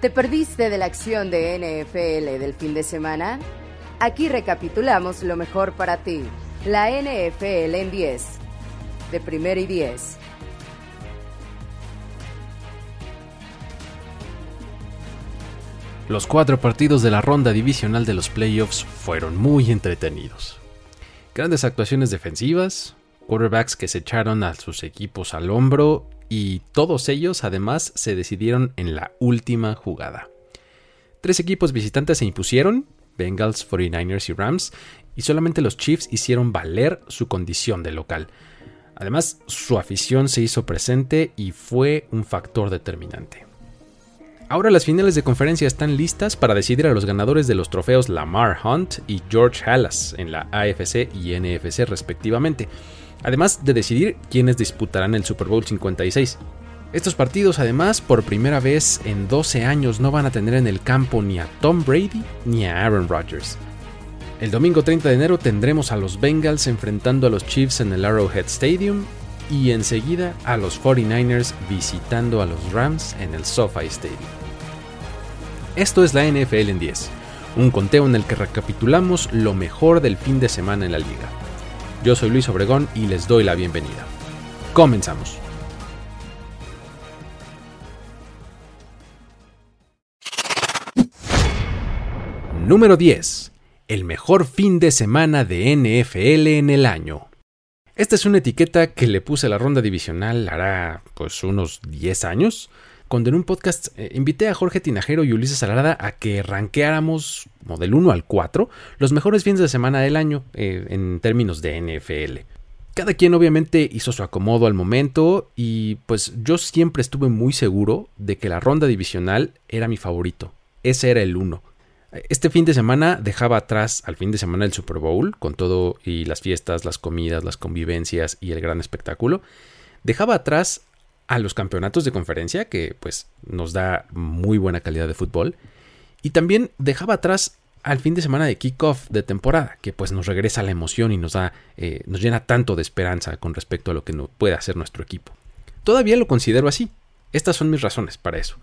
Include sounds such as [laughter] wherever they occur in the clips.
¿Te perdiste de la acción de NFL del fin de semana? Aquí recapitulamos lo mejor para ti. La NFL en 10. De primera y 10. Los cuatro partidos de la ronda divisional de los playoffs fueron muy entretenidos. Grandes actuaciones defensivas, quarterbacks que se echaron a sus equipos al hombro y todos ellos además se decidieron en la última jugada. Tres equipos visitantes se impusieron, Bengals, 49ers y Rams, y solamente los Chiefs hicieron valer su condición de local. Además, su afición se hizo presente y fue un factor determinante. Ahora las finales de conferencia están listas para decidir a los ganadores de los trofeos Lamar Hunt y George Halas en la AFC y NFC respectivamente además de decidir quiénes disputarán el Super Bowl 56. Estos partidos además por primera vez en 12 años no van a tener en el campo ni a Tom Brady ni a Aaron Rodgers. El domingo 30 de enero tendremos a los Bengals enfrentando a los Chiefs en el Arrowhead Stadium y enseguida a los 49ers visitando a los Rams en el SoFi Stadium. Esto es la NFL en 10, un conteo en el que recapitulamos lo mejor del fin de semana en la liga. Yo soy Luis Obregón y les doy la bienvenida. Comenzamos. Número 10. El mejor fin de semana de NFL en el año. Esta es una etiqueta que le puse a la ronda divisional hará pues unos 10 años cuando en un podcast eh, invité a Jorge Tinajero y Ulises Salada a que ranqueáramos como del 1 al 4 los mejores fines de semana del año eh, en términos de NFL. Cada quien obviamente hizo su acomodo al momento y pues yo siempre estuve muy seguro de que la ronda divisional era mi favorito. Ese era el 1. Este fin de semana dejaba atrás al fin de semana el Super Bowl, con todo y las fiestas, las comidas, las convivencias y el gran espectáculo. Dejaba atrás a los campeonatos de conferencia, que pues nos da muy buena calidad de fútbol. Y también dejaba atrás al fin de semana de kickoff de temporada, que pues nos regresa la emoción y nos da, eh, nos llena tanto de esperanza con respecto a lo que puede hacer nuestro equipo. Todavía lo considero así. Estas son mis razones para eso.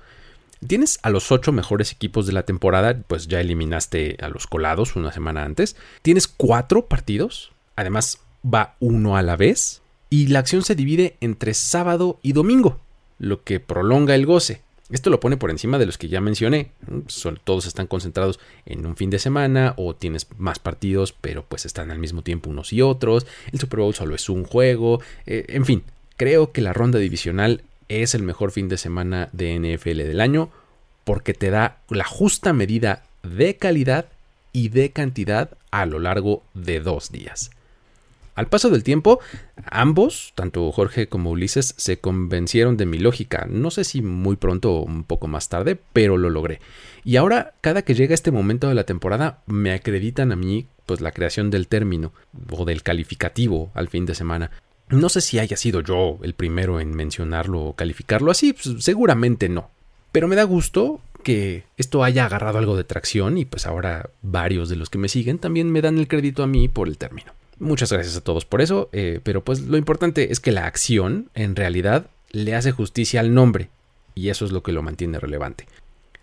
Tienes a los ocho mejores equipos de la temporada, pues ya eliminaste a los colados una semana antes. Tienes cuatro partidos, además va uno a la vez y la acción se divide entre sábado y domingo, lo que prolonga el goce. Esto lo pone por encima de los que ya mencioné. Todos están concentrados en un fin de semana o tienes más partidos, pero pues están al mismo tiempo unos y otros. El Super Bowl solo es un juego. Eh, en fin, creo que la ronda divisional es el mejor fin de semana de NFL del año porque te da la justa medida de calidad y de cantidad a lo largo de dos días. Al paso del tiempo, ambos, tanto Jorge como Ulises, se convencieron de mi lógica. No sé si muy pronto o un poco más tarde, pero lo logré. Y ahora, cada que llega este momento de la temporada, me acreditan a mí pues la creación del término o del calificativo al fin de semana. No sé si haya sido yo el primero en mencionarlo o calificarlo así, pues, seguramente no. Pero me da gusto que esto haya agarrado algo de tracción y pues ahora varios de los que me siguen también me dan el crédito a mí por el término. Muchas gracias a todos por eso, eh, pero pues lo importante es que la acción en realidad le hace justicia al nombre y eso es lo que lo mantiene relevante.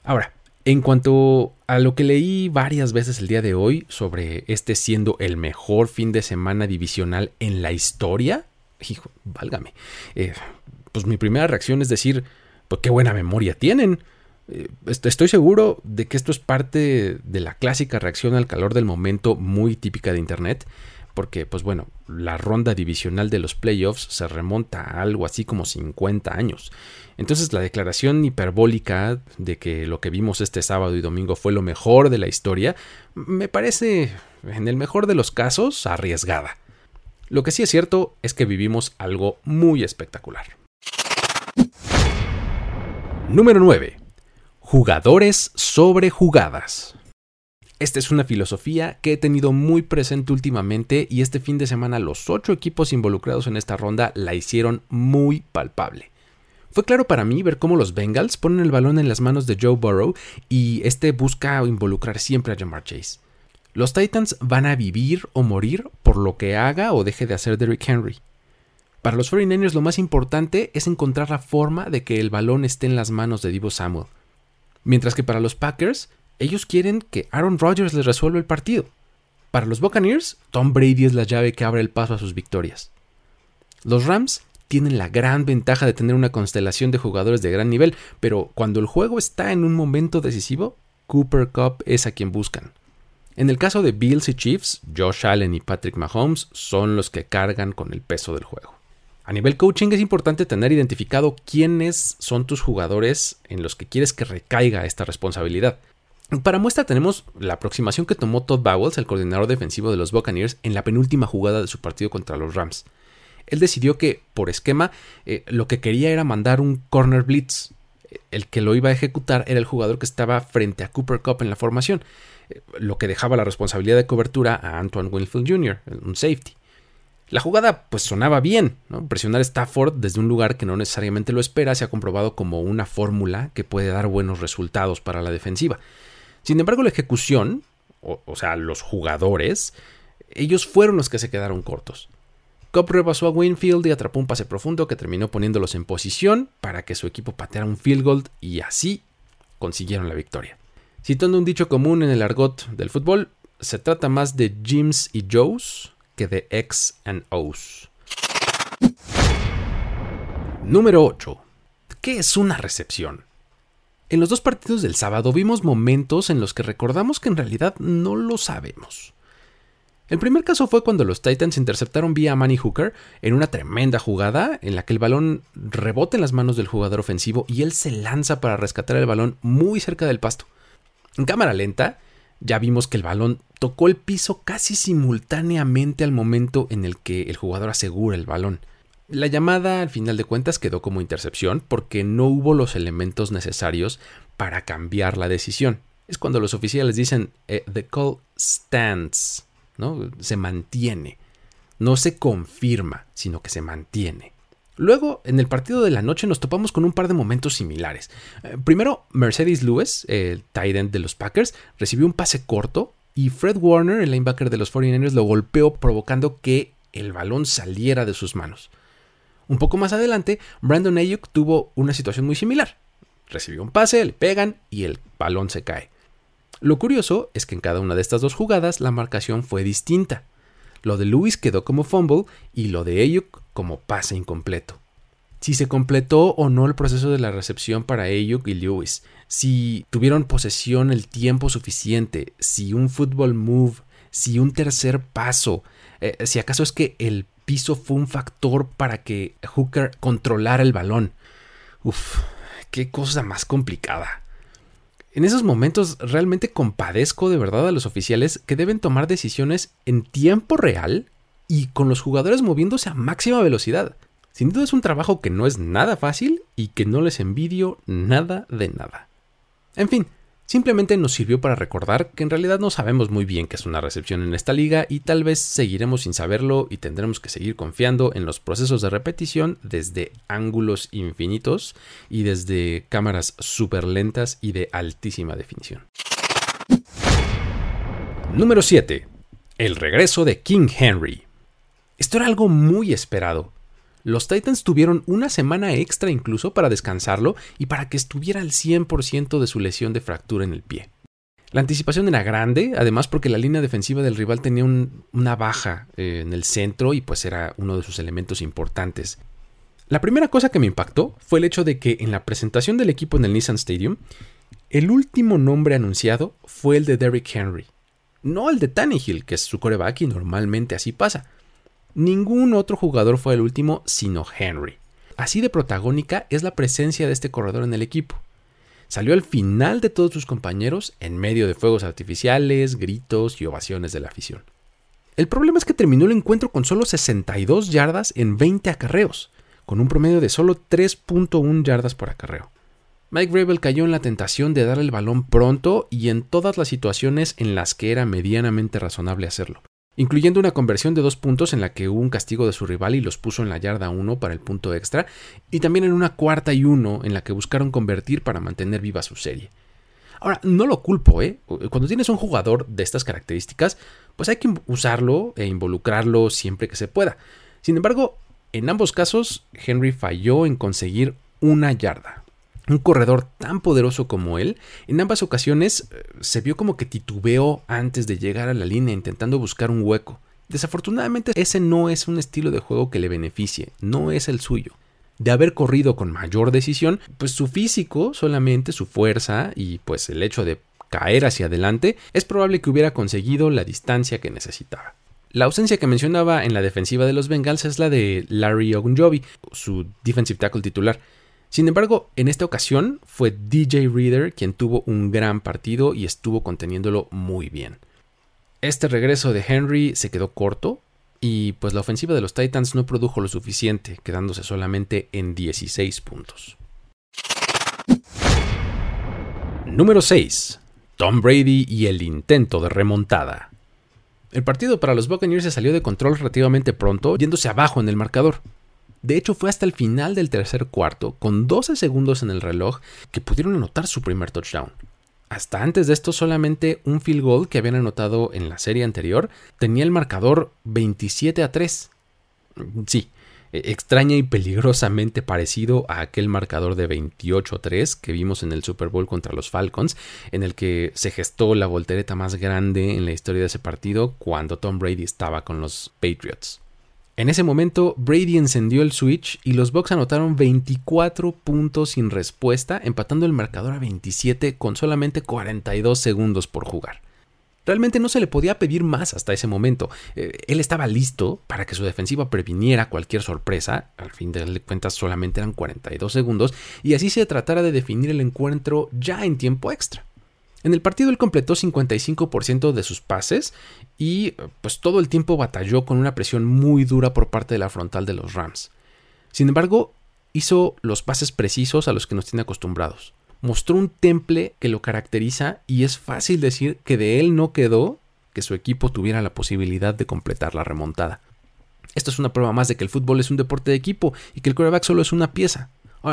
Ahora, en cuanto a lo que leí varias veces el día de hoy sobre este siendo el mejor fin de semana divisional en la historia, hijo, válgame, eh, pues mi primera reacción es decir, pues qué buena memoria tienen. Eh, estoy seguro de que esto es parte de la clásica reacción al calor del momento muy típica de Internet porque pues bueno, la ronda divisional de los playoffs se remonta a algo así como 50 años. Entonces la declaración hiperbólica de que lo que vimos este sábado y domingo fue lo mejor de la historia, me parece, en el mejor de los casos, arriesgada. Lo que sí es cierto es que vivimos algo muy espectacular. Número 9. Jugadores sobre jugadas. Esta es una filosofía que he tenido muy presente últimamente y este fin de semana los ocho equipos involucrados en esta ronda la hicieron muy palpable. Fue claro para mí ver cómo los Bengals ponen el balón en las manos de Joe Burrow y este busca involucrar siempre a Jamar Chase. Los Titans van a vivir o morir por lo que haga o deje de hacer Derrick Henry. Para los 49ers lo más importante es encontrar la forma de que el balón esté en las manos de Divo Samuel. Mientras que para los Packers, ellos quieren que Aaron Rodgers les resuelva el partido. Para los Buccaneers, Tom Brady es la llave que abre el paso a sus victorias. Los Rams tienen la gran ventaja de tener una constelación de jugadores de gran nivel, pero cuando el juego está en un momento decisivo, Cooper Cup es a quien buscan. En el caso de Bills y Chiefs, Josh Allen y Patrick Mahomes son los que cargan con el peso del juego. A nivel coaching es importante tener identificado quiénes son tus jugadores en los que quieres que recaiga esta responsabilidad. Para muestra tenemos la aproximación que tomó Todd Bowles, el coordinador defensivo de los Buccaneers, en la penúltima jugada de su partido contra los Rams. Él decidió que, por esquema, eh, lo que quería era mandar un corner blitz. El que lo iba a ejecutar era el jugador que estaba frente a Cooper Cup en la formación lo que dejaba la responsabilidad de cobertura a Antoine Winfield Jr., un safety. La jugada pues sonaba bien, presionar a Stafford desde un lugar que no necesariamente lo espera se ha comprobado como una fórmula que puede dar buenos resultados para la defensiva. Sin embargo, la ejecución, o, sea, los jugadores, ellos fueron los que se quedaron cortos. Cobb rebasó a Winfield y atrapó un pase profundo que terminó poniéndolos en posición para que su equipo pateara un field goal y así consiguieron la victoria. Citando un dicho común en el argot del fútbol, se trata más de Jims y Joes que de X and O's. Número 8. ¿Qué es una recepción? En los dos partidos del sábado vimos momentos en los que recordamos que en realidad no lo sabemos. El primer caso fue cuando los Titans interceptaron vía Manny Hooker en una tremenda jugada en la que el balón rebota en las manos del jugador ofensivo y él se lanza para rescatar el balón muy cerca del pasto. En cámara lenta, ya vimos que el balón tocó el piso casi simultáneamente al momento en el que el jugador asegura el balón. La llamada, al final de cuentas, quedó como intercepción porque no hubo los elementos necesarios para cambiar la decisión. Es cuando los oficiales dicen eh, the call stands, ¿no? Se mantiene. No se confirma, sino que se mantiene. Luego, en el partido de la noche nos topamos con un par de momentos similares. Eh, primero, Mercedes Lewis, el tight end de los Packers, recibió un pase corto y Fred Warner, el linebacker de los 49ers, lo golpeó provocando que el balón saliera de sus manos. Un poco más adelante, Brandon Ayuk tuvo una situación muy similar. Recibió un pase, le pegan y el balón se cae. Lo curioso es que en cada una de estas dos jugadas la marcación fue distinta. Lo de Lewis quedó como fumble y lo de Ayuk como pase incompleto. Si se completó o no el proceso de la recepción para Ayuk y Lewis, si tuvieron posesión el tiempo suficiente, si un football move, si un tercer paso, eh, si acaso es que el piso fue un factor para que Hooker controlara el balón. Uf, qué cosa más complicada. En esos momentos realmente compadezco de verdad a los oficiales que deben tomar decisiones en tiempo real y con los jugadores moviéndose a máxima velocidad. Sin duda es un trabajo que no es nada fácil y que no les envidio nada de nada. En fin, simplemente nos sirvió para recordar que en realidad no sabemos muy bien qué es una recepción en esta liga y tal vez seguiremos sin saberlo y tendremos que seguir confiando en los procesos de repetición desde ángulos infinitos y desde cámaras súper lentas y de altísima definición. Número 7. El regreso de King Henry. Esto era algo muy esperado. Los Titans tuvieron una semana extra incluso para descansarlo y para que estuviera al 100% de su lesión de fractura en el pie. La anticipación era grande, además porque la línea defensiva del rival tenía una baja eh, en el centro y pues era uno de sus elementos importantes. La primera cosa que me impactó fue el hecho de que en la presentación del equipo en el Nissan Stadium, el último nombre anunciado fue el de Derrick Henry, no el de Tannehill, que es su coreback y normalmente así pasa. Ningún otro jugador fue el último sino Henry. Así de protagónica es la presencia de este corredor en el equipo. Salió al final de todos sus compañeros en medio de fuegos artificiales, gritos y ovaciones de la afición. El problema es que terminó el encuentro con solo 62 yardas en 20 acarreos, con un promedio de solo 3.1 yardas por acarreo. Mike Rabel cayó en la tentación de dar el balón pronto y en todas las situaciones en las que era medianamente razonable hacerlo, incluyendo una conversión de dos puntos en la que hubo un castigo de su rival y los puso en la yarda 1 para el punto extra, y también en una cuarta y uno en la que buscaron convertir para mantener viva su serie. Ahora, no lo culpo, ¿eh? Cuando tienes un jugador de estas características, pues hay que usarlo e involucrarlo siempre que se pueda. Sin embargo, en ambos casos, Henry falló en conseguir una yarda. Un corredor tan poderoso como él, en ambas ocasiones eh, se vio como que titubeó antes de llegar a la línea intentando buscar un hueco. Desafortunadamente ese no es un estilo de juego que le beneficie, no es el suyo. De haber corrido con mayor decisión, pues su físico, solamente su fuerza y pues el hecho de caer hacia adelante, es probable que hubiera conseguido la distancia que necesitaba. La ausencia que mencionaba en la defensiva de los Bengals es la de Larry Ogunjobi, su defensive tackle titular. Sin embargo, en esta ocasión fue DJ Reader quien tuvo un gran partido y estuvo conteniéndolo muy bien. Este regreso de Henry se quedó corto y pues la ofensiva de los Titans no produjo lo suficiente, quedándose solamente en 16 puntos. Número 6. Tom Brady y el intento de remontada. El partido para los Buccaneers se salió de control relativamente pronto, yéndose abajo en el marcador. De hecho, fue hasta el final del tercer cuarto, con 12 segundos en el reloj, que pudieron anotar su primer touchdown. Hasta antes de esto, solamente un field goal que habían anotado en la serie anterior tenía el marcador 27 a 3. Sí, e, extraña y peligrosamente parecido a aquel marcador de 28 a 3 que vimos en el Super Bowl contra los Falcons, en el que se gestó la voltereta más grande en la historia de ese partido cuando Tom Brady estaba con los Patriots. En ese momento, Brady encendió el switch y los Bucks anotaron 24 puntos sin respuesta, empatando el marcador a 27 con solamente 42 segundos por jugar. Realmente no se le podía pedir más hasta ese momento. Eh, él estaba listo para que su defensiva previniera cualquier sorpresa. Al fin de cuentas solamente eran 42 segundos y así se tratara de definir el encuentro ya en tiempo extra. En el partido él completó 55% de sus pases y pues todo el tiempo batalló con una presión muy dura por parte de la frontal de los Rams. Sin embargo, hizo los pases precisos a los que nos tiene acostumbrados. Mostró un temple que lo caracteriza y es fácil decir que de él no quedó que su equipo tuviera la posibilidad de completar la remontada. Esto es una prueba más de que el fútbol es un deporte de equipo y que el quarterback solo es una pieza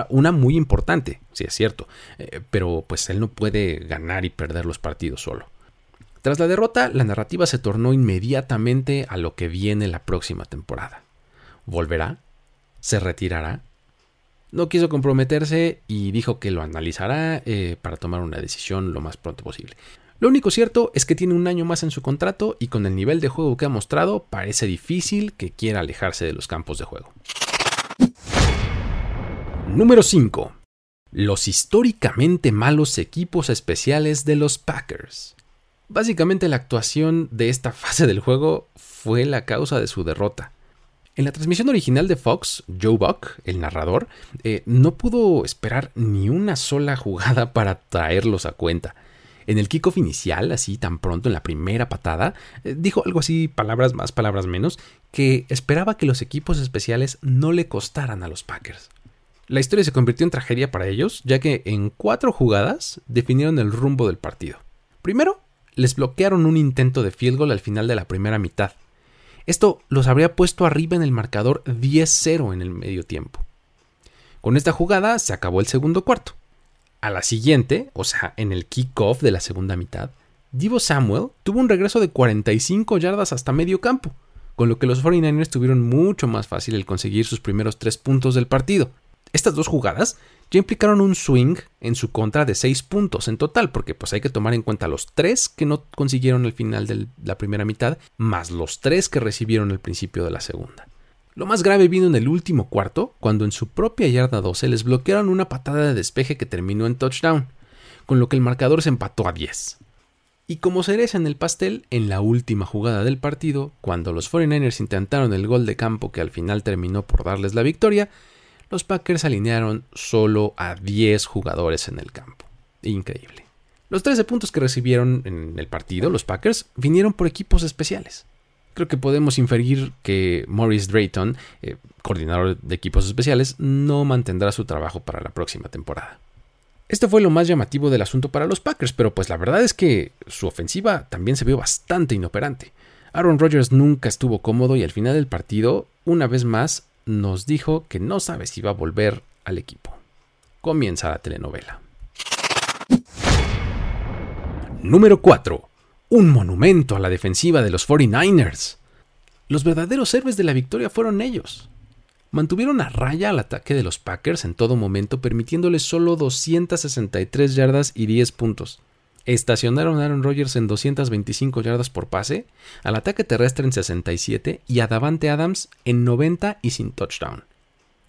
una muy importante, sí es cierto, eh, pero pues él no puede ganar y perder los partidos solo. Tras la derrota, la narrativa se tornó inmediatamente a lo que viene la próxima temporada. ¿Volverá? ¿Se retirará? No quiso comprometerse y dijo que lo analizará eh, para tomar una decisión lo más pronto posible. Lo único cierto es que tiene un año más en su contrato y con el nivel de juego que ha mostrado parece difícil que quiera alejarse de los campos de juego. Número 5. Los históricamente malos equipos especiales de los Packers. Básicamente la actuación de esta [laughs] fase del juego fue la causa de su derrota. En la transmisión original de Fox, Joe Buck, el narrador, eh, no pudo esperar ni una sola jugada [laughs] para traerlos a cuenta. En el kickoff inicial, así tan pronto en la primera patada, eh, dijo algo así, palabras más, palabras menos, que esperaba que los equipos especiales no le costaran a los Packers. La historia se convirtió en tragedia para ellos, ya que en cuatro jugadas definieron el rumbo del partido. Primero, les bloquearon un intento de field goal al final de la primera mitad. Esto los habría puesto arriba en el marcador 10-0 en el medio tiempo. Con esta jugada se acabó el segundo cuarto. A la siguiente, o sea, en el kickoff de la segunda mitad, Divo Samuel tuvo un regreso de 45 yardas hasta medio campo, con lo que los 49ers tuvieron mucho más fácil el conseguir sus primeros tres puntos del partido. Estas dos jugadas ya implicaron un swing en su contra de 6 puntos en total, porque pues hay que tomar en cuenta los 3 que no consiguieron al final de la primera mitad, más los 3 que recibieron al principio de la segunda. Lo más grave vino en el último cuarto, cuando en su propia yarda 12 les bloquearon una patada de despeje que terminó en touchdown, con lo que el marcador se empató a 10. Y como cereza en el pastel, en la última jugada del partido, cuando los 49ers intentaron el gol de campo que al final terminó por darles la victoria, los Packers alinearon solo a 10 jugadores en el campo. Increíble. Los 13 puntos que recibieron en el partido, los Packers, vinieron por equipos especiales. Creo que podemos inferir que Maurice Drayton, eh, coordinador de equipos especiales, no mantendrá su trabajo para la próxima temporada. Esto fue lo más llamativo del asunto para los Packers, pero pues la verdad es que su ofensiva también se vio bastante inoperante. Aaron Rodgers nunca estuvo cómodo y al final del partido, una vez más, nos dijo que no sabe si va a volver al equipo. Comienza la telenovela. Número 4. Un monumento a la defensiva de los 49ers. Los verdaderos héroes de la victoria fueron ellos. mantuvieron a raya al ataque de los Packers en todo momento, permitiéndoles solo 263 yardas y 10 puntos. Estacionaron a Aaron Rodgers en 225 yardas por pase, al ataque terrestre en 67 y a Davante Adams en 90 y sin touchdown.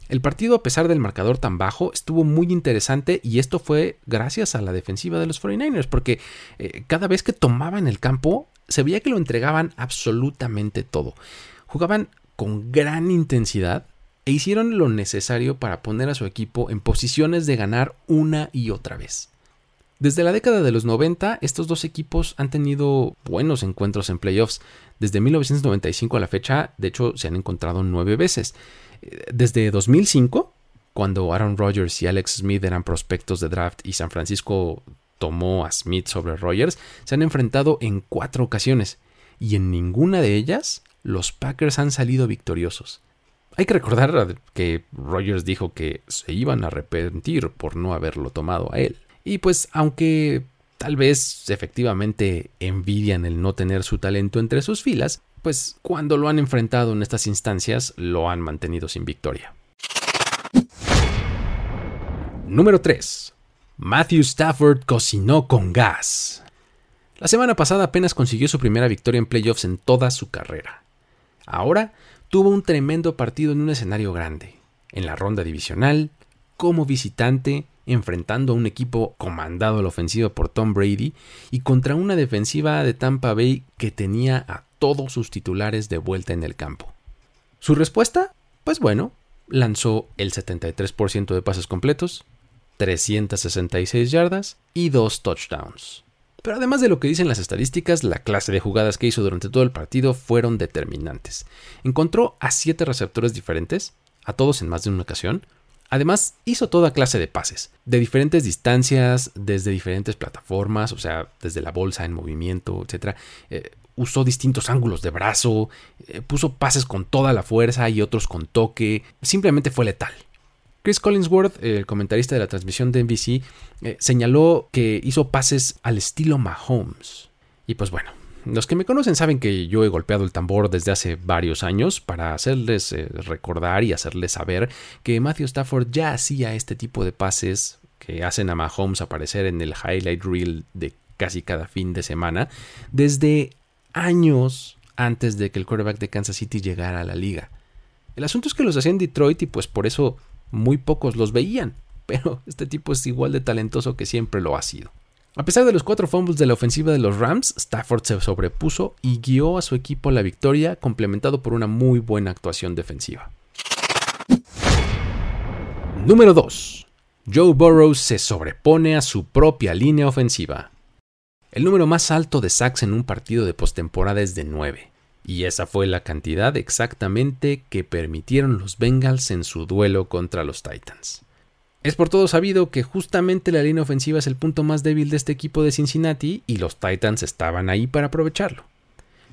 El partido, a pesar del marcador tan bajo, estuvo muy interesante y esto fue gracias a la defensiva de los 49ers, porque eh, cada vez que tomaban el campo se veía que lo entregaban absolutamente todo. Jugaban con gran intensidad e hicieron lo necesario para poner a su equipo en posiciones de ganar una y otra vez. Desde la década de los 90, estos dos equipos han tenido buenos encuentros en playoffs. Desde 1995 a la fecha, de hecho, se han encontrado nueve veces. Desde 2005, cuando Aaron Rodgers y Alex Smith eran prospectos de draft y San Francisco tomó a Smith sobre Rodgers, se han enfrentado en cuatro ocasiones y en ninguna de ellas los Packers han salido victoriosos. Hay que recordar que Rodgers dijo que se iban a arrepentir por no haberlo tomado a él. Y pues aunque tal vez efectivamente envidian el no tener su talento entre sus filas, pues cuando lo han enfrentado en estas instancias lo han mantenido sin victoria. Número 3. Matthew Stafford cocinó con gas. La semana pasada apenas consiguió su primera victoria en playoffs en toda su carrera. Ahora tuvo un tremendo partido en un escenario grande, en la ronda divisional, como visitante, enfrentando a un equipo comandado a la ofensiva por Tom Brady y contra una defensiva de Tampa Bay que tenía a todos sus titulares de vuelta en el campo. ¿Su respuesta? Pues bueno, lanzó el 73% de pases completos, 366 yardas y dos touchdowns. Pero además de lo que dicen las estadísticas, la clase de jugadas que hizo durante todo el partido fueron determinantes. Encontró a siete receptores diferentes, a todos en más de una ocasión, Además, hizo toda clase de pases, de diferentes distancias, desde diferentes plataformas, o sea, desde la bolsa en movimiento, etc. Eh, usó distintos ángulos de brazo, eh, puso pases con toda la fuerza y otros con toque, simplemente fue letal. Chris Collinsworth, el comentarista de la transmisión de NBC, eh, señaló que hizo pases al estilo Mahomes. Y pues bueno, los que me conocen saben que yo he golpeado el tambor desde hace varios años para hacerles eh, recordar y hacerles saber que Matthew Stafford ya hacía este tipo de pases que hacen a Mahomes aparecer en el highlight reel de casi cada fin de semana desde años antes de que el quarterback de Kansas City llegara a la liga. El asunto es que los hacía en Detroit y pues por eso muy pocos los veían, [laughs] pero este tipo es igual de talentoso que siempre lo ha sido. A pesar de los cuatro fumbles de la ofensiva de los Rams, Stafford se sobrepuso y guió a su equipo a la victoria, complementado por una muy buena actuación defensiva. Número 2. Joe Burrow se sobrepone a su propia línea ofensiva. El número más alto de sacks en un partido de postemporada es de 9, y esa fue la cantidad exactamente que permitieron los Bengals en su duelo contra los Titans. Es por todo sabido que justamente la línea ofensiva es el punto más débil de este equipo de Cincinnati y los Titans estaban ahí para aprovecharlo.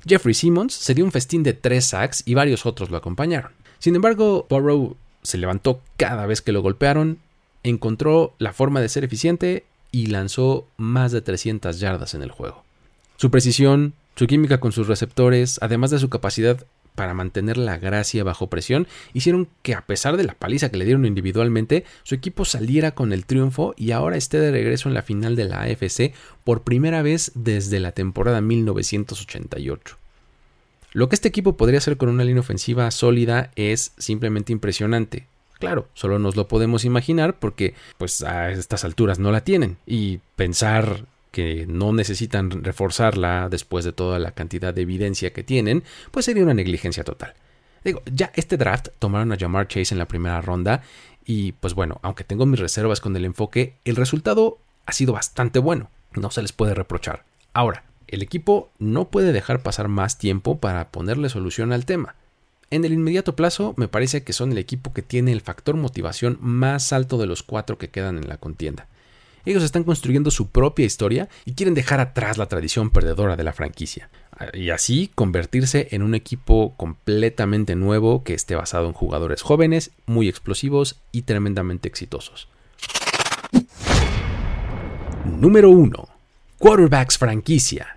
Jeffrey Simmons se dio un festín de tres sacks y varios otros lo acompañaron. Sin embargo, Burrow se levantó cada vez que lo golpearon, encontró la forma de ser eficiente y lanzó más de 300 yardas en el juego. Su precisión, su química con sus receptores, además de su capacidad para mantener la gracia bajo presión, hicieron que a pesar de la paliza que le dieron individualmente, su equipo saliera con el triunfo y ahora esté de regreso en la final de la AFC por primera vez desde la temporada 1988. Lo que este equipo podría hacer con una línea ofensiva sólida es simplemente impresionante. Claro, solo nos lo podemos imaginar porque pues a estas alturas no la tienen y pensar que no necesitan reforzarla después de toda la cantidad de evidencia que tienen, pues sería una negligencia total. Digo, ya este draft tomaron a Jamar Chase en la primera ronda y pues bueno, aunque tengo mis reservas con el enfoque, el resultado ha sido bastante bueno, no se les puede reprochar. Ahora, el equipo no puede dejar pasar más tiempo para ponerle solución al tema. En el inmediato plazo, me parece que son el equipo que tiene el factor motivación más alto de los cuatro que quedan en la contienda. Ellos están construyendo su propia historia y quieren dejar atrás la tradición perdedora de la franquicia. Y así convertirse en un equipo completamente nuevo que esté basado en jugadores jóvenes, muy explosivos y tremendamente exitosos. Número 1. Quarterbacks franquicia.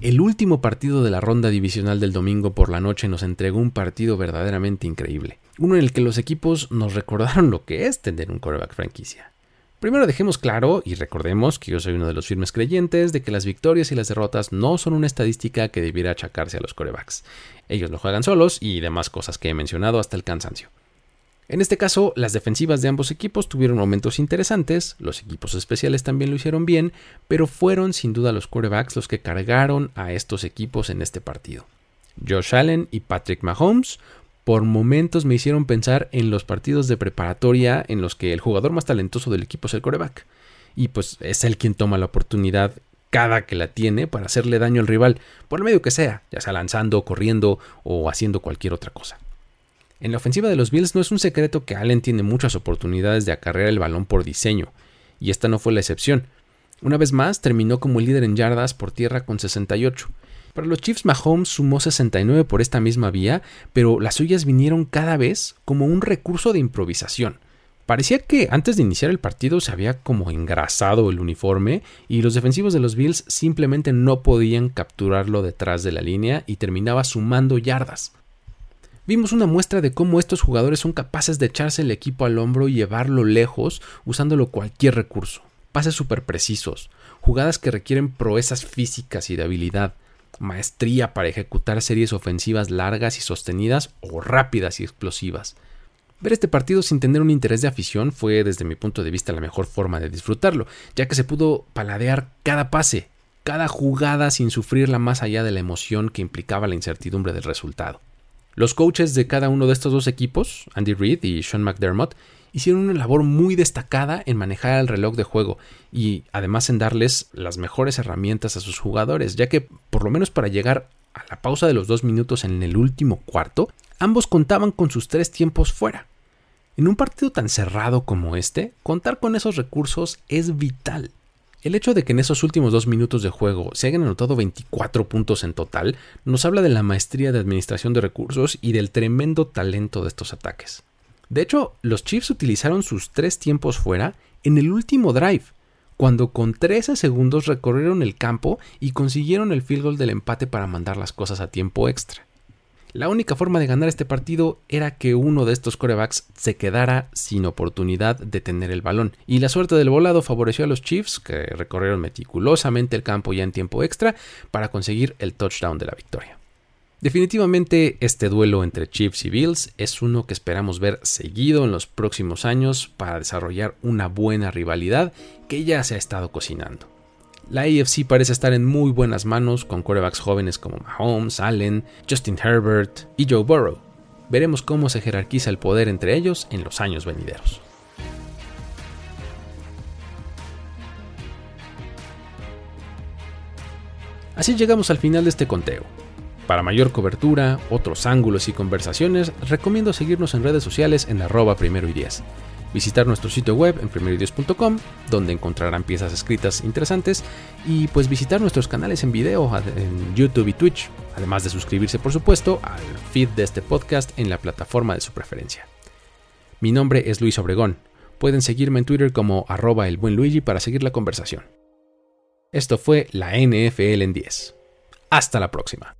El último partido de la ronda divisional del domingo por la noche nos entregó un partido verdaderamente increíble. uno en el que los equipos nos recordaron lo que es tener un quarterback franquicia. Primero dejemos claro y recordemos que yo soy uno de los firmes creyentes de que las victorias y las derrotas no son una estadística que debiera achacarse a los corebacks. Ellos lo juegan solos y demás cosas que he mencionado hasta el cansancio. En este caso, las defensivas de ambos equipos tuvieron momentos interesantes, los equipos especiales también lo hicieron bien, pero fueron sin duda los quarterbacks los que cargaron a estos equipos en este partido. Josh Allen y Patrick Mahomes por momentos me hicieron pensar en los partidos de preparatoria en los que el jugador más talentoso del equipo es el coreback. Y pues es él quien toma la oportunidad cada que la tiene para hacerle daño al rival, por medio que sea, ya sea lanzando, corriendo o haciendo cualquier otra cosa. En la ofensiva de los Bills no es un secreto que Allen tiene muchas oportunidades de acarrear el balón por diseño, y esta no fue la excepción. Una vez más terminó como líder en yardas por tierra con 68, para los Chiefs, Mahomes sumó 69 por esta misma vía, pero las suyas vinieron cada vez como un recurso de improvisación. Parecía que antes de iniciar el partido se había como engrasado el uniforme y los defensivos de los Bills simplemente no podían capturarlo detrás de la línea y terminaba sumando yardas. Vimos una muestra de cómo estos jugadores son capaces de echarse el equipo al hombro y llevarlo lejos usándolo cualquier recurso. Pases súper precisos, jugadas que requieren proezas físicas y de habilidad, maestría para ejecutar series ofensivas largas y sostenidas o rápidas y explosivas. Ver este partido sin tener un interés de afición fue desde mi punto de vista la mejor forma de disfrutarlo, ya que se pudo paladear cada pase, cada jugada sin sufrirla más allá de la emoción que implicaba la incertidumbre del resultado. Los coaches de cada uno de estos dos equipos, Andy Reid y Sean McDermott, hicieron una labor muy destacada en manejar el reloj de juego y además en darles las mejores herramientas a sus jugadores, ya que por lo menos para llegar a la pausa de los dos minutos en el último cuarto, ambos contaban con sus tres tiempos fuera. En un partido tan cerrado como este, contar con esos recursos es vital. El hecho de que en esos últimos dos minutos de juego se hayan anotado 24 puntos en total nos habla de la maestría de administración de recursos y del tremendo talento de estos ataques. De hecho, los Chiefs utilizaron sus tres tiempos fuera en el último drive, cuando con 13 segundos recorrieron el campo y consiguieron el field goal del empate para mandar las cosas a tiempo extra. La única forma de ganar este partido era que uno de estos corebacks se quedara sin oportunidad de tener el balón, y la suerte del volado favoreció a los Chiefs, que recorrieron meticulosamente el campo ya en tiempo extra para conseguir el touchdown de la victoria. Definitivamente este duelo entre Chiefs y Bills es uno que esperamos ver seguido en los próximos años para desarrollar una buena rivalidad que ya se ha estado cocinando. La AFC parece estar en muy buenas manos con quarterbacks jóvenes como Mahomes, Allen, Justin Herbert y Joe Burrow. Veremos cómo se jerarquiza el poder entre ellos en los años venideros. Así llegamos al final de este conteo. Para mayor cobertura, otros ángulos y conversaciones, recomiendo seguirnos en redes sociales en arroba primero y diez. Visitar nuestro sitio web en primeroidies.com, donde encontrarán piezas escritas interesantes, y pues visitar nuestros canales en video en YouTube y Twitch, además de suscribirse por supuesto al feed de este podcast en la plataforma de su preferencia. Mi nombre es Luis Obregón. Pueden seguirme en Twitter como arroba el buen Luigi para seguir la conversación. Esto fue la NFL en 10. Hasta la próxima.